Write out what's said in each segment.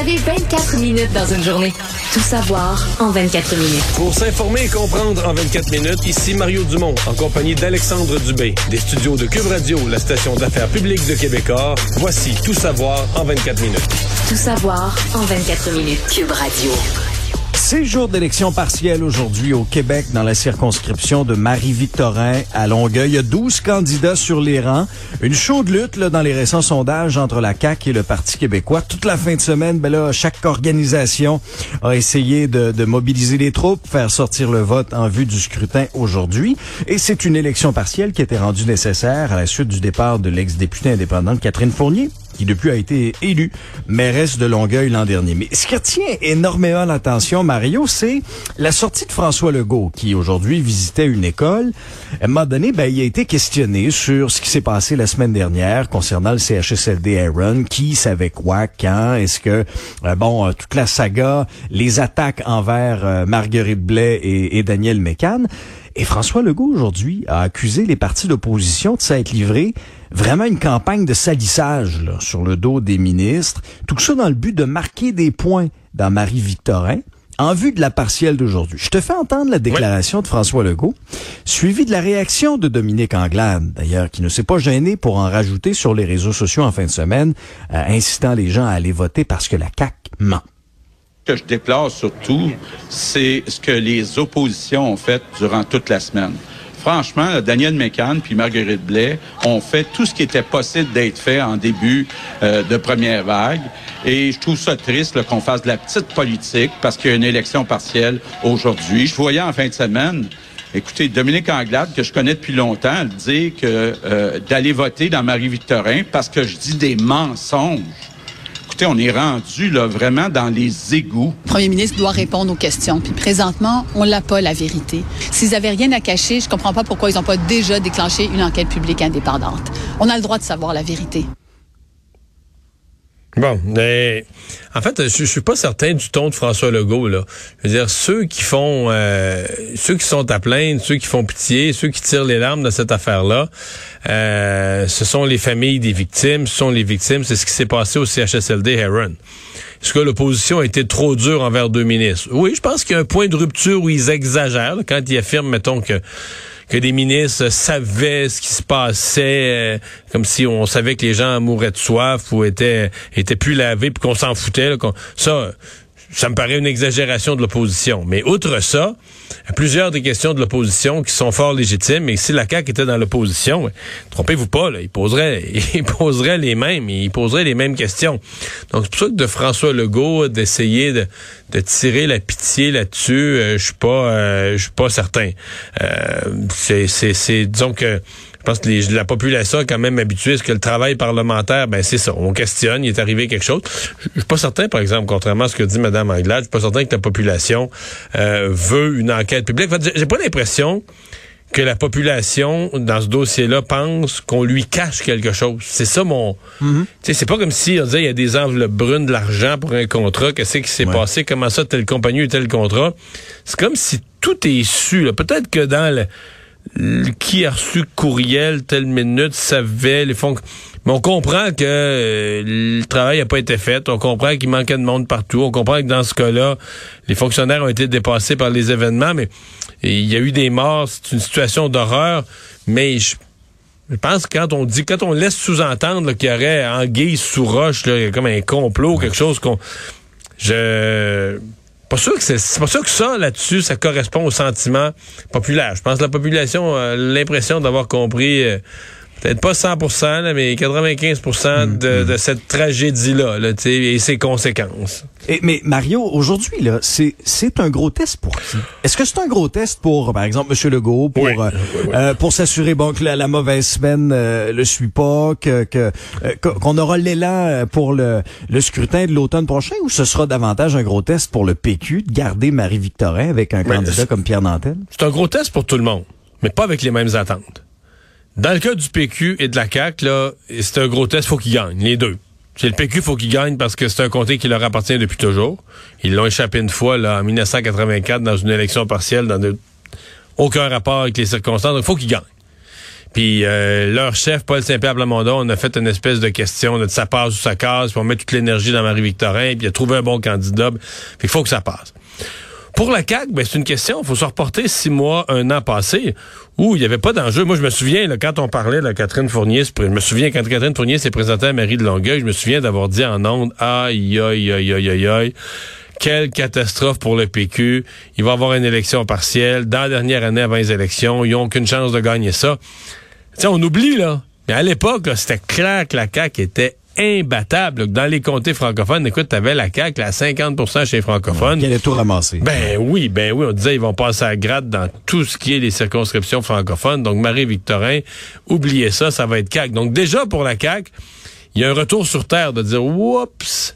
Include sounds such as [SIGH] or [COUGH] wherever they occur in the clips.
avez 24 minutes dans une journée. Tout savoir en 24 minutes. Pour s'informer et comprendre en 24 minutes, ici Mario Dumont, en compagnie d'Alexandre Dubé, des studios de Cube Radio, la station d'affaires publiques de Québecor. Voici Tout savoir en 24 minutes. Tout savoir en 24 minutes. Cube Radio. C'est jour d'élection partielle aujourd'hui au Québec dans la circonscription de Marie-Victorin à Longueuil. Il y a 12 candidats sur les rangs. Une chaude lutte là, dans les récents sondages entre la CAQ et le Parti québécois. Toute la fin de semaine, ben là, chaque organisation a essayé de, de mobiliser les troupes, faire sortir le vote en vue du scrutin aujourd'hui. Et c'est une élection partielle qui été rendue nécessaire à la suite du départ de l'ex-députée indépendante Catherine Fournier qui depuis a été élue mairesse de Longueuil l'an dernier. Mais ce qui retient énormément l'attention, Mario, c'est la sortie de François Legault, qui aujourd'hui visitait une école. À un moment donné, ben, il a été questionné sur ce qui s'est passé la semaine dernière concernant le CHSLD Aaron, qui savait quoi, quand, est-ce que, euh, bon, euh, toute la saga, les attaques envers euh, Marguerite Blais et, et Daniel Mécan. Et François Legault, aujourd'hui, a accusé les partis d'opposition de s'être livrés vraiment une campagne de salissage là, sur le dos des ministres. Tout ça dans le but de marquer des points dans Marie-Victorin en vue de la partielle d'aujourd'hui. Je te fais entendre la déclaration de François Legault, suivie de la réaction de Dominique Anglade, d'ailleurs, qui ne s'est pas gêné pour en rajouter sur les réseaux sociaux en fin de semaine, euh, incitant les gens à aller voter parce que la CAQ ment que je déplore surtout, c'est ce que les oppositions ont fait durant toute la semaine. Franchement, Daniel Mécan puis Marguerite Blais ont fait tout ce qui était possible d'être fait en début euh, de première vague. Et je trouve ça triste qu'on fasse de la petite politique parce qu'il y a une élection partielle aujourd'hui. Je voyais en fin de semaine Écoutez, Dominique Anglade, que je connais depuis longtemps, dire que euh, d'aller voter dans Marie-Victorin parce que je dis des mensonges on est rendu là, vraiment dans les égouts. Le premier ministre doit répondre aux questions. Puis présentement, on n'a pas la vérité. S'ils avaient rien à cacher, je comprends pas pourquoi ils n'ont pas déjà déclenché une enquête publique indépendante. On a le droit de savoir la vérité. Bon, mais en fait, je, je, suis pas certain du ton de François Legault là. Je veux dire, ceux qui font, euh, ceux qui sont à plaindre, ceux qui font pitié, ceux qui tirent les larmes de cette affaire-là, euh, ce sont les familles des victimes, ce sont les victimes. C'est ce qui s'est passé au CHSLD Heron. Est-ce que l'opposition a été trop dure envers deux ministres? Oui, je pense qu'il y a un point de rupture où ils exagèrent quand ils affirment, mettons que que des ministres savaient ce qui se passait, euh, comme si on savait que les gens mouraient de soif ou étaient étaient plus lavés puis qu'on s'en foutait. ça, ça me paraît une exagération de l'opposition. Mais outre ça, plusieurs des questions de l'opposition qui sont fort légitimes. Et si la CAQ était dans l'opposition, trompez-vous pas, là, il poserait, [LAUGHS] il poserait les mêmes, il poserait les mêmes questions. Donc c'est pour ça que de François Legault d'essayer de, de, tirer la pitié là-dessus, euh, je suis pas, euh, je suis pas certain. Euh, c'est, c'est, disons que pense que la population est quand même habituée à ce que le travail parlementaire, ben c'est ça, on questionne, il est arrivé quelque chose. Je suis pas certain, par exemple, contrairement à ce que dit Mme Anglade, je suis pas certain que la population euh, veut une enquête publique. J'ai pas l'impression que la population, dans ce dossier-là, pense qu'on lui cache quelque chose. C'est ça mon... Mm-hmm. C'est pas comme si on disait il y a des enveloppes brunes de l'argent pour un contrat, qu'est-ce qui s'est passé, comment ça, telle compagnie ou tel contrat? C'est comme si tout est su. Peut-être que dans le qui a reçu courriel telle minute savait les fonds. Mais on comprend que euh, le travail n'a pas été fait. On comprend qu'il manquait de monde partout. On comprend que dans ce cas-là, les fonctionnaires ont été dépassés par les événements. Mais il y a eu des morts. C'est une situation d'horreur. Mais je, pense que quand on dit, quand on laisse sous-entendre qu'il y aurait anguille sous roche, là, comme un complot, quelque chose qu'on, je que c'est pas sûr que ça là-dessus ça correspond au sentiment populaire. Je pense que la population a l'impression d'avoir compris euh, peut-être pas 100%, là, mais 95% mm, de, de, cette tragédie-là là, et ses conséquences. Et, mais Mario, aujourd'hui, là, c'est, c'est un gros test pour qui? Est-ce que c'est un gros test pour, par exemple, M. Legault, pour, euh, euh, pour s'assurer bon, que la, mauvaise semaine euh, le suit pas, que, que, qu'on aura l'élan pour le, le scrutin de l'automne prochain, ou ce sera davantage un gros test pour le PQ de garder Marie-Victorin avec un candidat comme Pierre Nantel? C'est un gros test pour tout le monde, mais pas avec les mêmes attentes. Dans le cas du PQ et de la CAQ, là, c'est un gros test, faut qu'ils gagnent, les deux. C'est le PQ, faut qu'il gagne parce que c'est un comté qui leur appartient depuis toujours. Ils l'ont échappé une fois, là, en 1984, dans une élection partielle, dans aucun rapport avec les circonstances. Donc, faut qu'ils gagnent. Puis euh, leur chef, Paul Saint-Pierre Plamondon, on a fait une espèce de question de ça passe ou ça casse, puis on met toute l'énergie dans Marie-Victorin, puis il a trouvé un bon candidat. Puis il faut que ça passe. Pour la CAQ, ben, c'est une question. Il faut se reporter six mois, un an passé, où il n'y avait pas d'enjeu. Moi, je me souviens, là, quand on parlait de Catherine Fournier, je me souviens quand Catherine Fournier s'est présentée à Marie de Longueuil, je me souviens d'avoir dit en ondes, aïe, aïe, aïe, aïe, aïe, aïe. Quelle catastrophe pour le PQ. Il va avoir une élection partielle. Dans la dernière année avant les élections, ils n'ont aucune chance de gagner ça. Tiens, on oublie, là. Mais à l'époque, c'était clair que la CAQ était imbattable. Dans les comtés francophones, écoute, t'avais la CAQ à 50% chez les francophones. Ouais, tout ramassé. Ben oui, ben oui, on disait ils vont passer à grade dans tout ce qui est les circonscriptions francophones. Donc Marie-Victorin, oubliez ça, ça va être CAQ. Donc déjà pour la CAQ, il y a un retour sur terre de dire oups,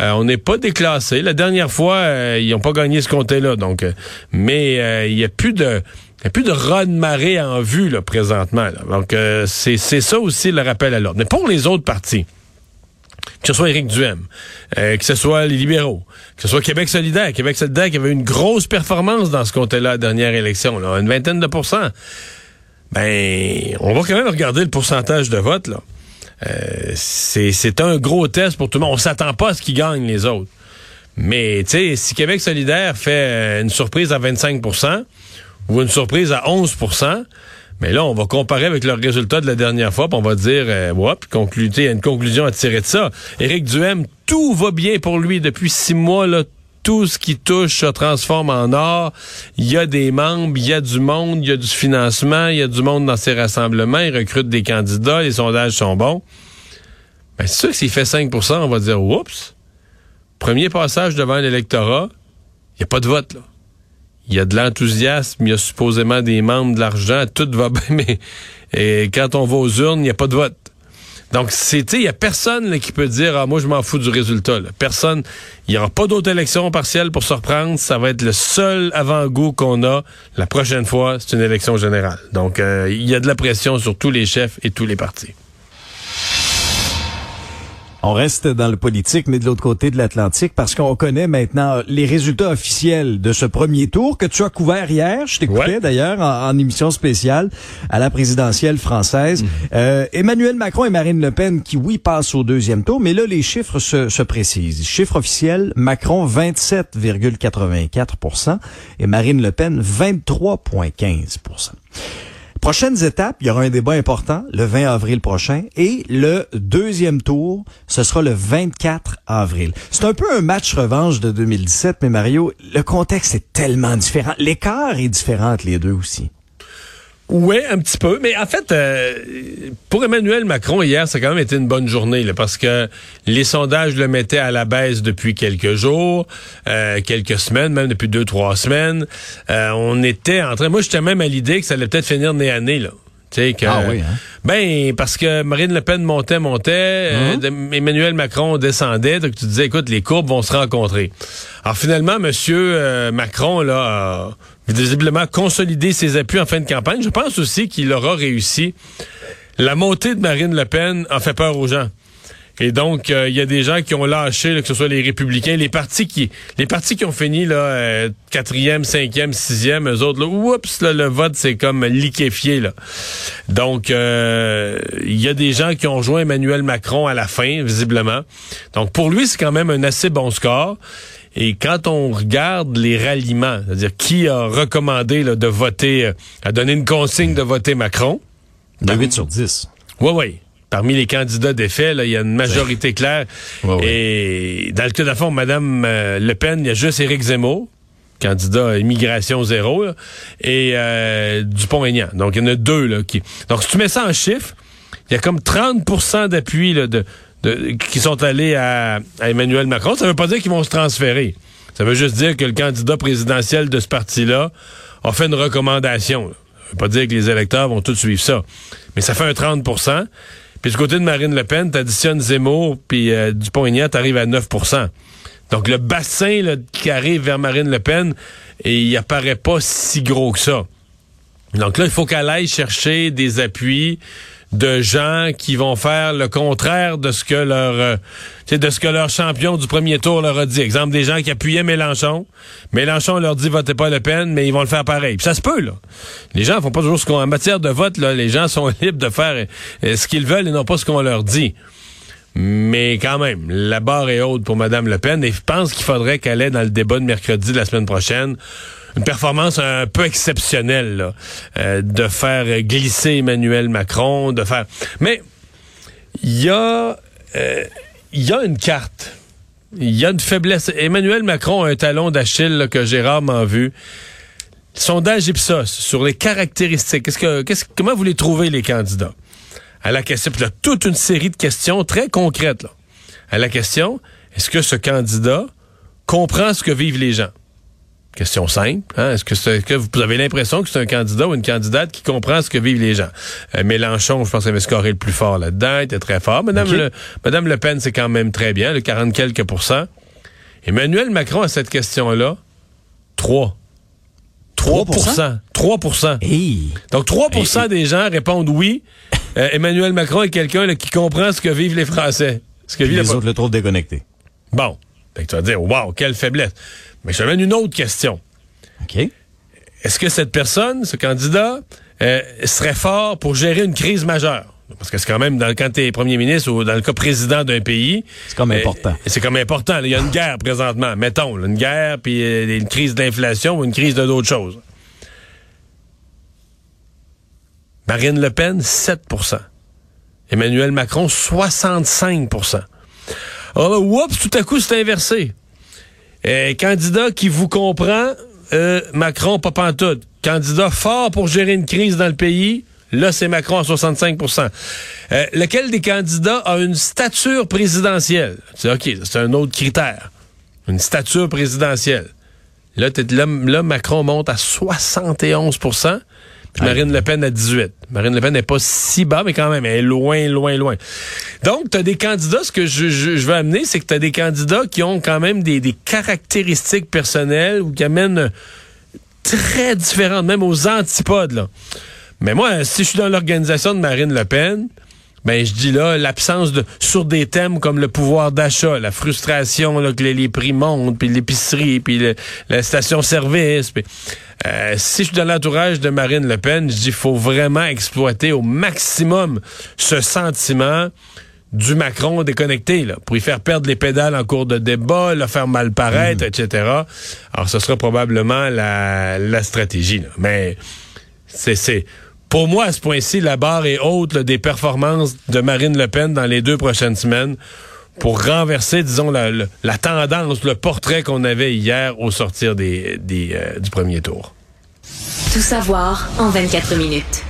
euh, on n'est pas déclassé. La dernière fois, euh, ils n'ont pas gagné ce comté-là. Donc, euh, mais il n'y a plus de il n'y a plus de raz de marée en vue là, présentement. Donc, c'est ça aussi le rappel à l'ordre. Mais pour les autres partis, que ce soit Éric Duhem, euh, que ce soit les libéraux, que ce soit Québec solidaire, Québec solidaire qui avait une grosse performance dans ce comté-là, la dernière élection, là, une vingtaine de pourcents. Ben, on va quand même regarder le pourcentage de vote, là. Euh, c'est un gros test pour tout le monde. On s'attend pas à ce qu'ils gagnent les autres. Mais, tu sais, si Québec solidaire fait euh, une surprise à 25% ou une surprise à 11 mais là, on va comparer avec le résultat de la dernière fois, puis on va dire, euh, il y a une conclusion à tirer de ça. Éric Duhem, tout va bien pour lui depuis six mois, là, tout ce qui touche se transforme en or. Il y a des membres, il y a du monde, il y a du financement, il y a du monde dans ses rassemblements, il recrute des candidats, les sondages sont bons. Ben, c'est sûr que s'il fait 5% on va dire, oups, premier passage devant l'électorat, il n'y a pas de vote, là il y a de l'enthousiasme, il y a supposément des membres, de l'argent, tout va [LAUGHS] bien, mais et quand on va aux urnes, il n'y a pas de vote. Donc, il y a personne qui peut dire, ah, moi, je m'en fous du résultat. Personne, il n'y aura pas d'autres élections partielles pour se reprendre. Ça va être le seul avant-goût qu'on a. La prochaine fois, c'est une élection générale. Donc, euh, il y a de la pression sur tous les chefs et tous les partis. On reste dans le politique, mais de l'autre côté de l'Atlantique, parce qu'on connaît maintenant les résultats officiels de ce premier tour que tu as couvert hier. Je t'écoutais d'ailleurs en, émission spéciale à la présidentielle française. Mhm. Euh, Emmanuel Macron et Marine Le Pen qui, oui, passent au deuxième tour, mais là, les chiffres se, se précisent. Chiffre officiel, Macron 27,84% et Marine Le Pen 23,15 Prochaines étapes, il y aura un débat important le 20 avril prochain et le deuxième tour, ce sera le 24 avril. C'est un peu un match revanche de 2017, mais Mario, le contexte est tellement différent. L'écart est différent entre les deux aussi. Oui, un petit peu. Mais en fait, euh, pour Emmanuel Macron, hier, ça a quand même été une bonne journée, là, parce que les sondages le mettaient à la baisse depuis quelques jours, euh, quelques semaines, même depuis deux, trois semaines. Euh, on était en train... Moi, j'étais même à l'idée que ça allait peut-être finir nez à nez, là. Que, ah oui, hein? Ben, parce que Marine Le Pen montait, montait, hum. Emmanuel Macron descendait, donc tu disais, écoute, les courbes vont se rencontrer. Alors finalement, Monsieur Macron, là, visiblement consolider ses appuis en fin de campagne. Je pense aussi qu'il aura réussi. La montée de Marine Le Pen a fait peur aux gens. Et donc, euh, il y a des gens qui ont lâché, que ce soit les républicains, les partis qui, les partis qui ont fini là euh, quatrième, cinquième, sixième, eux autres là, oups, là, le vote c'est comme liquéfié là. Donc, euh, il y a des gens qui ont rejoint Emmanuel Macron à la fin, visiblement. Donc, pour lui, c'est quand même un assez bon score. Et quand on regarde les ralliements, c'est-à-dire qui a recommandé de voter, a donné une consigne de voter Macron? De 8 sur 10. Oui, oui. Parmi les candidats défaits, il y a une majorité claire. Et dans le cas de fond, Mme euh, Le Pen, il y a juste Éric Zemmour, candidat à immigration zéro, et euh, Dupont-Aignan. Donc, il y en a deux là, qui... Donc, si tu mets ça en chiffres, il y a comme 30% d'appui de, qui sont allés à, Emmanuel Macron. Ça ne veut pas dire qu'ils vont se transférer. Ça veut juste dire que le candidat présidentiel de ce parti-là a fait une recommandation. Ça veut pas dire que les électeurs vont tous suivre ça. Mais ça fait un 30% Puis du côté de Marine Le Pen, t'additionnes Zemmour puis euh, Dupont-Aignan, t'arrives à 9% Donc le bassin qui arrive vers Marine Le Pen, il apparaît pas si gros que ça. Donc là, il faut qu'elle aille chercher des appuis de gens qui vont faire le contraire de ce que leur euh, de ce que leur champion du premier tour leur a dit. Exemple des gens qui appuyaient Mélenchon. Mélenchon leur dit votez pas Le Pen, mais ils vont le faire pareil. Puis ça se peut là. Les gens font pas toujours ce qu'on en matière de vote là, les gens sont [LAUGHS] libres de faire euh, ce qu'ils veulent et non pas ce qu'on leur dit. Mais quand même, la barre est haute pour Mme Le Pen et je pense qu'il faudrait qu'elle ait dans le débat de mercredi de la semaine prochaine une performance un peu exceptionnelle là, euh, de faire glisser Emmanuel Macron, de faire. Mais il y a euh, il y a une carte. Il y a une faiblesse. Emmanuel Macron a un talon d'Achille que j'ai rarement vu. Sondage Ipsos sur les caractéristiques. Qu'est-ce que, qu'est-ce, comment vous les trouvez les candidats? À la question, puis là, toute une série de questions très concrètes. Là. À la question, est-ce que ce candidat comprend ce que vivent les gens? Question simple. Hein? Est-ce que, que, vous avez l'impression que c'est un candidat ou une candidate qui comprend ce que vivent les gens? Euh, Mélenchon, je pense qu'il avait scoré le plus fort là-dedans, il était très fort. Madame, le, Madame Le Pen, c'est quand même très bien, le 40 quelques pourcents. Emmanuel Macron, à cette question-là, 3. 3% 3% Donc 3% des gens répondent oui. Euh, Emmanuel Macron est quelqu'un qui comprend ce que vivent les Français. Ce que vivent les autres le trouvent déconnecté. Bon. tu vas dire, wow, quelle faiblesse. Mais je une autre question. OK. Est-ce que cette personne, ce candidat, euh, serait fort pour gérer une crise majeure? Parce que c'est quand même, dans, quand tu es premier ministre ou dans le cas président d'un pays... C'est comme euh, important. C'est comme important. Il y a une guerre présentement. Mettons, une guerre, puis euh, une crise d'inflation ou une crise de d'autres choses. Marine Le Pen, 7% Emmanuel Macron, 65% Alors là, oups, tout à coup, c'est inversé. Euh, candidat qui vous comprend, euh, Macron, pas pantoute. Candidat fort pour gérer une crise dans le pays, là, c'est Macron à 65% euh, Lequel des candidats a une stature présidentielle? C'est OK, c'est un autre critère. Une stature présidentielle. Là, là, là Macron monte à 71 Marine Le Pen à 18. Marine Le Pen n'est pas si bas, mais quand même, elle est loin, loin, loin. Donc, tu as des candidats, ce que je, je, veux amener, c'est que tu as des candidats qui ont quand même des, des caractéristiques personnelles ou qui amènent très différentes, même aux antipodes. Là. Mais moi, si je suis dans l'organisation de Marine Le Pen, ben je dis là l'absence de sur des thèmes comme le pouvoir d'achat, la frustration là, que les, prix montent, puis l'épicerie, puis la station-service. Euh, si je suis dans l'entourage de Marine Le Pen, je dis faut vraiment exploiter au maximum ce sentiment du Macron déconnecté, là, pour y faire perdre les pédales en cours de débat, le faire mal paraître, mm. etc. Alors, ce sera probablement la, la stratégie. Là. Mais c'est pour moi, à ce point-ci, la barre est haute des performances de Marine Le Pen dans les deux prochaines semaines pour renverser, disons, la, tendance, le portrait qu'on avait hier au sortir euh, du premier tour. Tout savoir en 24 minutes.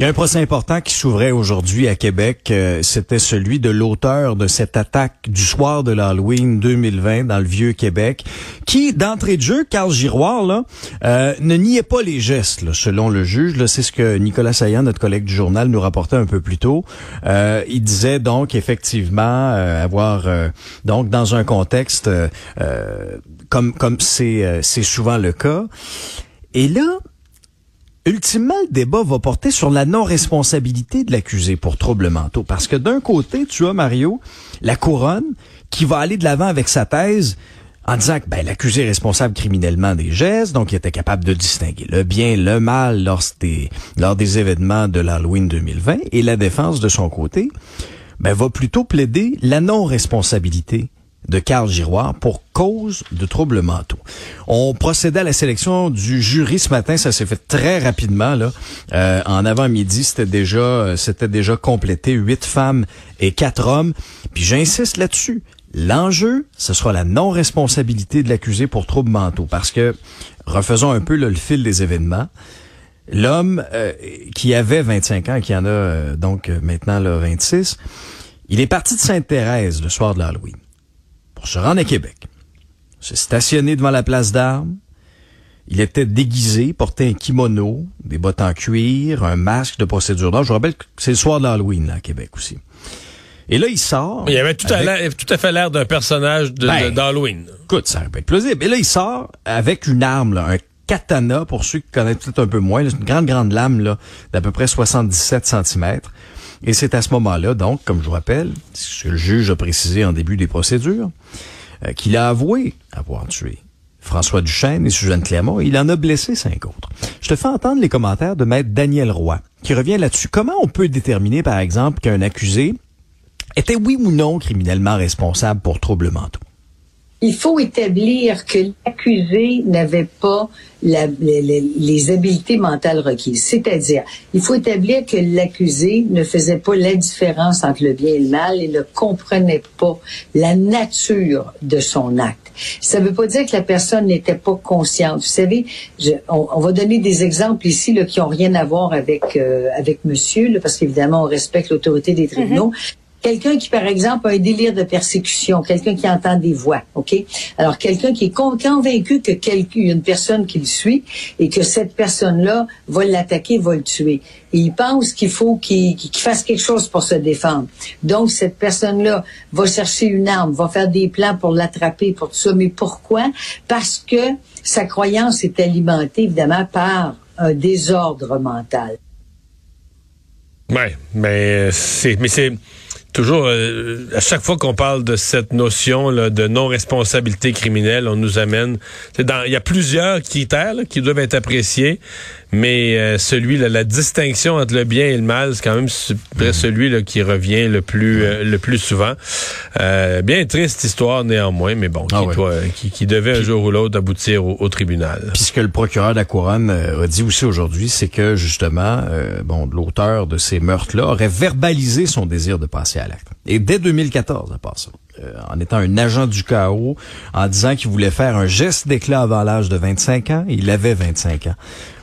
Il y a un procès important qui s'ouvrait aujourd'hui à Québec. Euh, c'était celui de l'auteur de cette attaque du soir de l'Halloween 2020 dans le vieux Québec, qui, d'entrée de jeu, Carl Giroir, là, euh, ne niait pas les gestes, selon le juge. C'est ce que Nicolas Saillant, notre collègue du journal, nous rapportait un peu plus tôt. Euh, il disait donc effectivement avoir, donc dans un contexte comme comme c'est c'est souvent le cas. Et là, ultimement, le débat va porter sur la non-responsabilité de l'accusé pour troubles mentaux. Parce que d'un côté, tu as, Mario, la couronne qui va aller de l'avant avec sa thèse en disant que ben, l'accusé est responsable criminellement des gestes, donc il était capable de distinguer le bien, le mal lors des, lors des événements de l'Halloween 2020, et la défense de son côté ben, va plutôt plaider la non-responsabilité de Carl Giroir pour cause de troubles mentaux. On procédait à la sélection du jury ce matin, ça s'est fait très rapidement là. Euh, en avant-midi, c'était déjà euh, c'était déjà complété huit femmes et quatre hommes. Puis j'insiste là-dessus. L'enjeu, ce sera la non-responsabilité de l'accusé pour troubles mentaux parce que refaisons un peu le fil des événements. L'homme euh, qui avait 25 ans, qui en a donc maintenant là, 26, il est parti de Sainte-Thérèse le soir de l'Halloween pour se rendre à Québec. Se stationné devant la place d'armes. Il était déguisé, portait un kimono, des bottes en cuir, un masque de procédure d'or. Je vous rappelle que c'est le soir de l'Halloween là, à Québec aussi. Et là, il sort. Il avait tout, à, fait l'air d'un personnage ben, d'Halloween. écoute, ça peut être plausible. Et là, il sort avec une arme, là, un katana, pour ceux qui connaissent peut-être un peu moins, une grande, grande lame là, d'à peu près 77 cm. Et c'est à ce moment-là, donc, comme je vous rappelle, ce que le juge a précisé en début des procédures, euh, qu'il a avoué avoir tué François Duchesne et Suzanne Clermont, il en a blessé cinq autres. Je te fais entendre les commentaires de maître Daniel Roy, qui revient là-dessus. Comment on peut déterminer, par exemple, qu'un accusé était oui ou non criminellement responsable pour troubles mentaux? Il faut établir que l'accusé n'avait pas la, les, les, habiletés mentales requises. C'est-à-dire, il faut établir que l'accusé ne faisait pas la différence entre le bien et le mal et ne comprenait pas la nature de son acte. Ça ne veut pas dire que la personne n'était pas consciente. Vous savez, je, on, va donner des exemples ici là, qui ont rien à voir avec euh, avec Monsieur, là, parce qu'évidemment on respecte l'autorité des tribunaux. Mm-hmm. Quelqu'un qui, par exemple, a un délire de persécution, quelqu'un qui entend des voix, OK? Alors, quelqu'un qui est convaincu que quelqu'un, une personne qui le suit et que cette personne-là va l'attaquer, va le tuer. Et il pense qu'il faut qu'il fasse quelque chose pour se défendre. Donc, cette personne-là va chercher une arme, va faire des plans pour l'attraper, pour tout ça. Mais pourquoi? Parce que sa croyance est alimentée, évidemment, par un désordre mental. Ouais, mais c'est, mais c'est, toujours, euh, à chaque fois qu'on parle de cette notion de non-responsabilité criminelle, on nous amène. Il y a plusieurs critères qui doivent être appréciés, mais euh, celui, là, la distinction entre le bien et le mal, c'est quand même mm. celui là, qui revient le plus, euh, le plus souvent. bien triste histoire néanmoins, mais bon, ah qui, qui, devait un jour ou l'autre aboutir au, tribunal. Puis ce que le procureur de la couronne a dit aussi aujourd'hui, c'est que justement, bon, l'auteur de ces meurtres-là aurait verbalisé son désir de passer et dès 2014, à part ça, euh, en étant un agent du chaos, en disant qu'il voulait faire un geste d'éclat avant l'âge de 25 ans, il avait 25 ans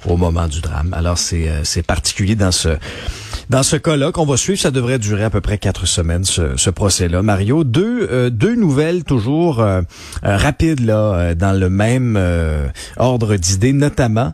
au moment du drame. Alors c'est euh, particulier dans ce dans ce cas-là qu'on va suivre, ça devrait durer à peu près quatre semaines ce, procès-là. Mario, deux euh, deux nouvelles toujours rapides là dans le même ordre d'idées, notamment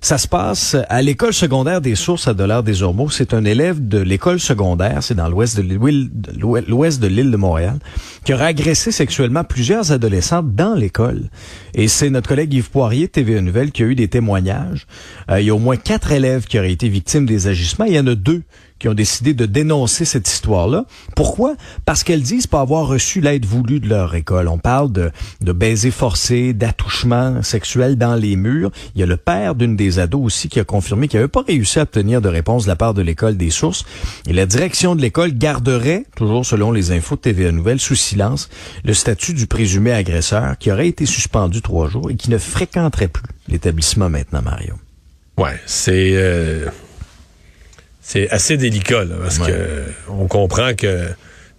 ça se passe à l'école secondaire des sources à Dollars des Ormeaux. C'est un élève de l'école secondaire, c'est dans l'ouest de l'île, de de Montréal, qui aurait agressé sexuellement plusieurs adolescentes dans l'école. Et c'est notre collègue Yves Poirier, TVA Nouvelle, qui a eu des témoignages. Euh, il y a au moins quatre élèves qui auraient été victimes des agissements. Il y en a deux qui ont décidé de dénoncer cette histoire-là. Pourquoi? Parce qu'elles disent pas avoir reçu l'aide voulue de leur école. On parle de, de baisers forcés, d'attouchements sexuels dans les murs. Il y a le père d'une des ados aussi qui a confirmé qu'il n'avait pas réussi à obtenir de réponse de la part de l'école des sources. Et la direction de l'école garderait, toujours selon les infos de TVA Nouvelle, sous silence, le statut du présumé agresseur qui aurait été suspendu trois jours et qui ne fréquenterait plus l'établissement maintenant, Mario. Ouais, c'est... Euh, c'est assez délicat parce que on comprend que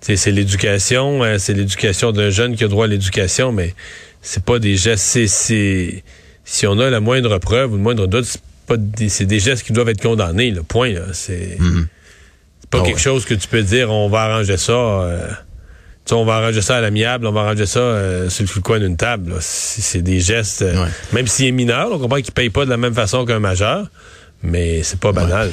c'est l'éducation, hein, c'est l'éducation d'un jeune qui a droit à l'éducation, mais c'est pas des gestes. C'est si on a la moindre preuve ou le moindre doute, c'est pas des, c'est des gestes qui doivent être condamnés. Le point, c'est mm-hmm. pas ah quelque chose que tu peux dire. On va arranger ça. Euh, on va arranger ça à l'amiable, on va arranger ça euh, sur le coin d'une table. C'est des gestes, euh, même s'il est mineur, on comprend qu'il paye pas de la même façon qu'un majeur, mais c'est pas banal.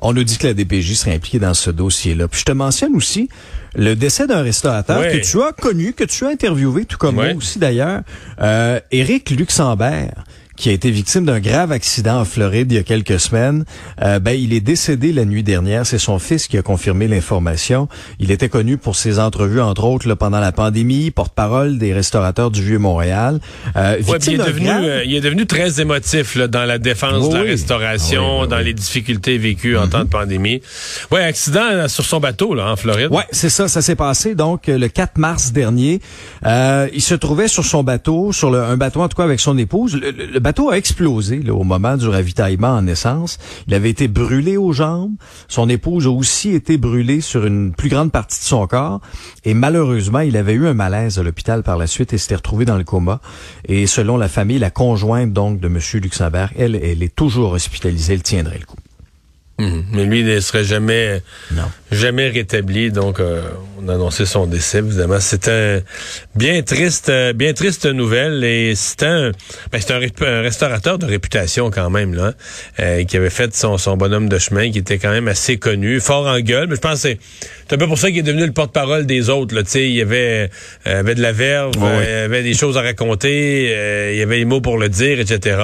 On nous dit que la DPJ serait impliquée dans ce dossier-là. Puis je te mentionne aussi le décès d'un restaurateur que tu as connu, que tu as interviewé, tout comme moi aussi d'ailleurs, euh, Éric Luxembourg qui a été victime d'un grave accident en Floride il y a quelques semaines. Euh, ben, il est décédé la nuit dernière. C'est son fils qui a confirmé l'information. Il était connu pour ses entrevues, entre autres, là, pendant la pandémie, porte-parole des restaurateurs du Vieux-Montréal. Euh, il, est devenu, euh, il est devenu très émotif là, dans la défense de la restauration, dans les difficultés vécues en temps de pandémie. Ouais, accident euh, sur son bateau là, en Floride. Ouais, c'est ça. Ça s'est passé donc le 4 mars dernier. Euh, il se trouvait sur son bateau, sur le, un bateau en tout cas avec son épouse. le bateau a explosé au moment du ravitaillement en essence. Il avait été brûlé aux jambes. Son épouse a aussi été brûlée sur une plus grande partie de son corps. Et malheureusement, il avait eu un malaise à l'hôpital par la suite et s'était retrouvé dans le coma. Et selon la famille, la conjointe donc de M. Luxembourg, elle, elle est toujours hospitalisée. Elle tiendrait le coup. Mhm. Mais lui, il ne serait jamais, jamais rétabli. Donc, euh, on a annoncé son décès. Évidemment, c'est un bien triste, euh, bien triste nouvelle. Et c'est un, ben, c'est un, restaurateur de réputation quand même là, euh, qui avait fait son, son bonhomme de chemin, qui était quand même assez connu, fort en gueule. Mais je pense que c'est un peu pour ça qu'il est devenu le porte-parole des autres. Là, il y avait, avait de la verve, il y avait des choses à raconter, il y avait les mots pour le dire, etc.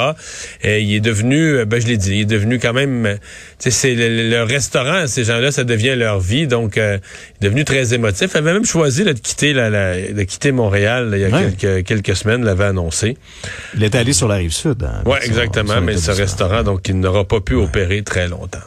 Et il est devenu, ben je l'ai dit, il est devenu quand même, c'est le, restaurant, ces gens-là, ça devient leur leur vie. Donc, euh, il est devenu très émotif. Il avait même choisi de quitter la, de quitter Montréal il y a quelques, quelques semaines, l'avait annoncé. Il est allé sur la rive sud. Hein, oui, exactement, mais ce restaurant, donc, il n'aura pas pu opérer très longtemps.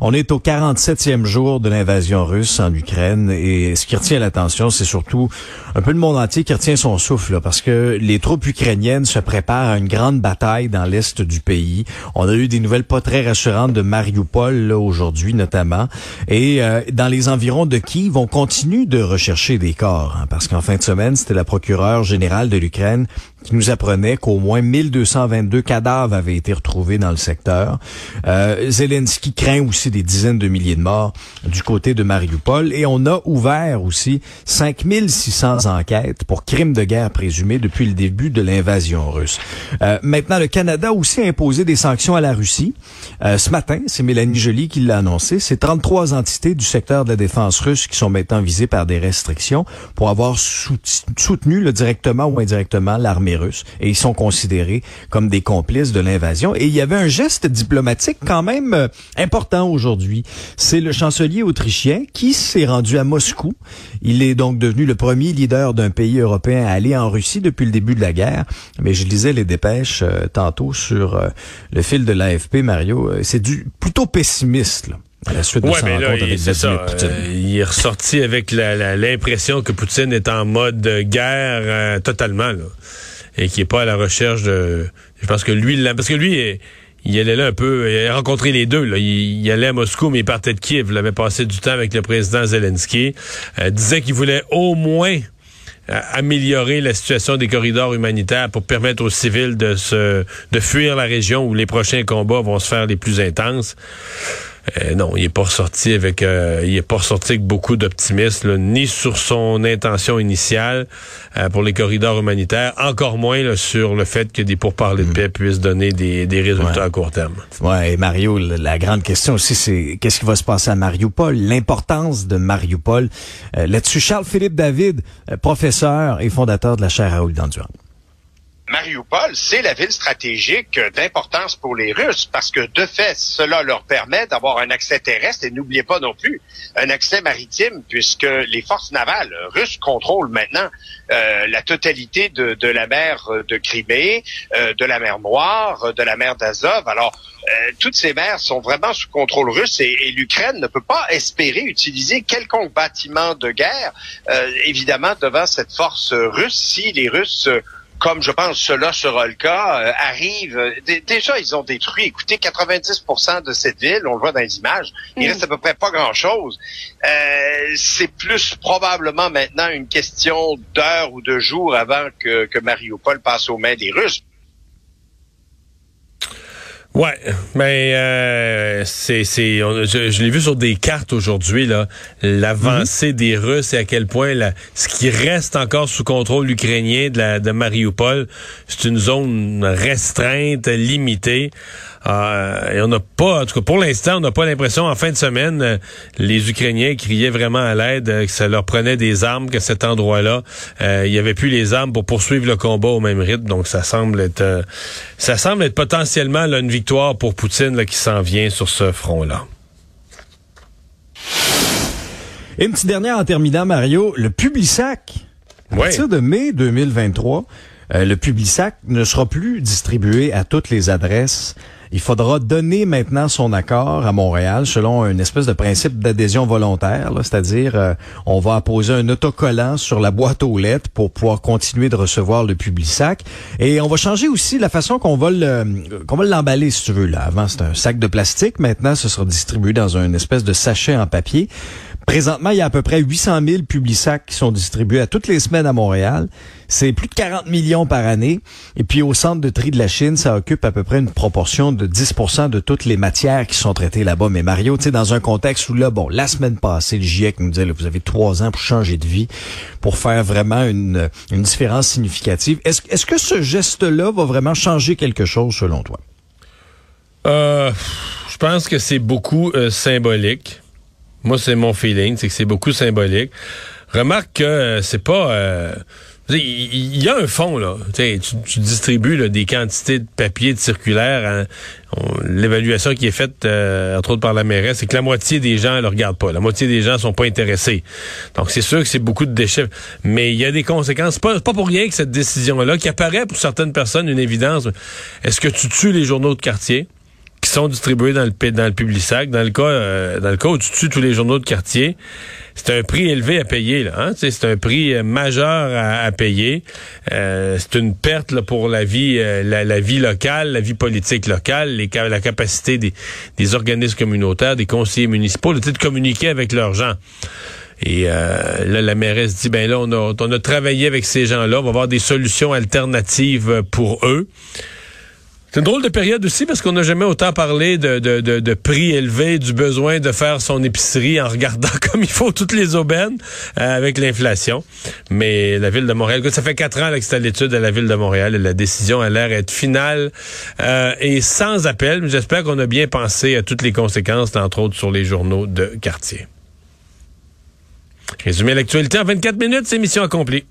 On est au 47e jour de l'invasion russe en Ukraine et ce qui retient l'attention, c'est surtout un peu le monde entier qui retient son souffle parce que les troupes ukrainiennes se préparent à une grande bataille dans l'est du pays. On a eu des nouvelles pas très rassurantes de Mariupol aujourd'hui notamment et euh, dans les environs de Kiev, on continue de rechercher des corps hein, parce qu'en fin de semaine, c'était la procureure générale de l'Ukraine qui nous apprenait qu'au moins 1222 cadavres avaient été retrouvés dans le secteur. Euh, Zelensky craint aussi des dizaines de milliers de morts du côté de Mariupol et on a ouvert aussi 5600 enquêtes pour crimes de guerre présumés depuis le début de l'invasion russe. Euh, maintenant, le Canada a aussi imposé des sanctions à la Russie. Euh, ce matin, c'est Mélanie Joly qui l'a annoncé, c'est 33 entités du secteur de la défense russe qui sont maintenant visées par des restrictions pour avoir soutenu directement ou indirectement l'armée russe et ils sont considérés comme des complices de l'invasion. Et il y avait un geste diplomatique quand même euh, important aujourd'hui. C'est le chancelier autrichien qui s'est rendu à Moscou. Il est donc devenu le premier leader d'un pays européen à aller en Russie depuis le début de la guerre. Mais je lisais les dépêches euh, tantôt sur euh, le fil de l'AFP, Mario. C'est du plutôt pessimiste. Là. À la suite de ouais, mais là, il, ça, il est ressorti avec l'impression que Poutine est en mode guerre totalement. Là et qui est pas à la recherche de. Je pense que lui, parce que lui, il allait là un peu, il a rencontré les deux. Là. Il, allait à Moscou, mais il partait de Kiev. Il avait passé du temps avec le président Zelensky. Euh, disait qu'il voulait au moins euh, améliorer la situation des corridors humanitaires pour permettre aux civils de se de fuir la région où les prochains combats vont se faire les plus intenses. Euh, non, il est pas ressorti avec euh, il est pas ressorti avec beaucoup d'optimisme ni sur son intention initiale euh, pour les corridors humanitaires, encore moins sur le fait que des pourparlers de mm. paix puissent donner des, des résultats à court terme. Ouais, et Mario, la grande question aussi c'est qu'est-ce qui va se passer à Mariupol, l'importance de Mariupol. Là-dessus Charles Philippe David, professeur et fondateur de la chaire Raoul Dandurand. Mariupol, c'est la ville stratégique d'importance pour les Russes parce que de fait, cela leur permet d'avoir un accès terrestre et n'oubliez pas non plus un accès maritime puisque les forces navales russes contrôlent maintenant euh, la totalité de, la mer de Crimée, euh, de la mer Noire, de la mer d'Azov. Alors, euh, toutes ces mers sont vraiment sous contrôle russe et, et l'Ukraine ne peut pas espérer utiliser quelconque bâtiment de guerre, évidemment, devant cette force russe si les Russes comme je pense cela sera le cas, euh, arrivent. déjà, ils ont détruit, écoutez, 90% de cette ville, on le voit dans les images. Il mm. reste à peu près pas grand-chose. Euh, c'est plus probablement maintenant une question d'heures ou de jours avant que, que Mariupol passe aux mains des Russes. Ouais, mais euh, c'est c'est je, l'ai vu sur des cartes aujourd'hui là, l'avancée des Russes et à quel point là, ce qui reste encore sous contrôle ukrainien de la de Mariupol, c'est une zone restreinte, limitée. Euh, et on n'a pas, en tout cas pour l'instant, on n'a pas l'impression, en fin de semaine, euh, les Ukrainiens criaient vraiment à l'aide, euh, que ça leur prenait des armes, que cet endroit-là, il n'y avait plus les armes pour poursuivre le combat au même rythme. Donc ça semble être, ça semble être potentiellement une victoire pour Poutine qui s'en vient sur ce front-là. Et une petite dernière en terminant, Mario, le Publisac. À partir de mai 2023, le Publisac ne sera plus distribué à toutes les adresses il faudra donner maintenant son accord à Montréal selon une espèce de principe d'adhésion volontaire, c'est-à-dire euh, on va apposer un autocollant sur la boîte aux lettres pour pouvoir continuer de recevoir le sac et on va changer aussi la façon qu'on va le qu'on va l'emballer si tu veux là. Avant c'était un sac de plastique, maintenant ce sera distribué dans une espèce de sachet en papier. Présentement, il y a à peu près 800 000 Publisac qui sont distribués à toutes les semaines à Montréal. C'est plus de 40 millions par année. Et puis au centre de tri de la Chine, ça occupe à peu près une proportion de 10% de toutes les matières qui sont traitées là-bas. Mais Mario, tu sais, dans un contexte où là, bon, la semaine passée, le GIEC nous disait, là, vous avez trois ans pour changer de vie, pour faire vraiment une, une différence significative. Est-ce est que ce geste-là va vraiment changer quelque chose selon toi? Euh, je pense que c'est beaucoup euh, symbolique. Moi, c'est mon feeling, c'est que c'est beaucoup symbolique. Remarque que euh, c'est pas... Euh, Il y a un fond, là. Tu, tu distribues là, des quantités de papier de circulaire. L'évaluation qui est faite, euh, entre autres par la mairesse, c'est que la moitié des gens ne le regardent pas. La moitié des gens sont pas intéressés. Donc, c'est sûr que c'est beaucoup de déchets. Mais il y a des conséquences. Pas, pas pour rien que cette décision-là, qui apparaît pour certaines personnes une évidence. Est-ce que tu tues les journaux de quartier? Qui sont distribués dans le dans le public sac. Dans le cas euh, dans le cas où tu tues tous les journaux de quartier, c'est un prix élevé à payer. Là, hein? C'est un prix euh, majeur à, payer. Euh, c'est une perte là, pour la vie la, vie locale, la vie politique locale, les, la capacité des, des organismes communautaires, des conseillers municipaux de communiquer avec leurs gens. Et là, la mairesse dit, ben là, on a, on a travaillé avec ces gens-là, on va avoir des solutions alternatives pour eux. C'est une drôle de période aussi parce qu'on n'a jamais autant parlé de, de, de, prix élevés, du besoin de faire son épicerie en regardant [LAUGHS] comme il faut toutes les aubaines euh, avec l'inflation. Mais la ville de Montréal, ça fait quatre ans que c'est à l'étude à la ville de Montréal et la décision a l'air d'être finale euh, et sans appel. J'espère qu'on a bien pensé à toutes les conséquences, entre autres sur les journaux de quartier. Résumé l'actualité en 24 minutes, c'est mission accomplie.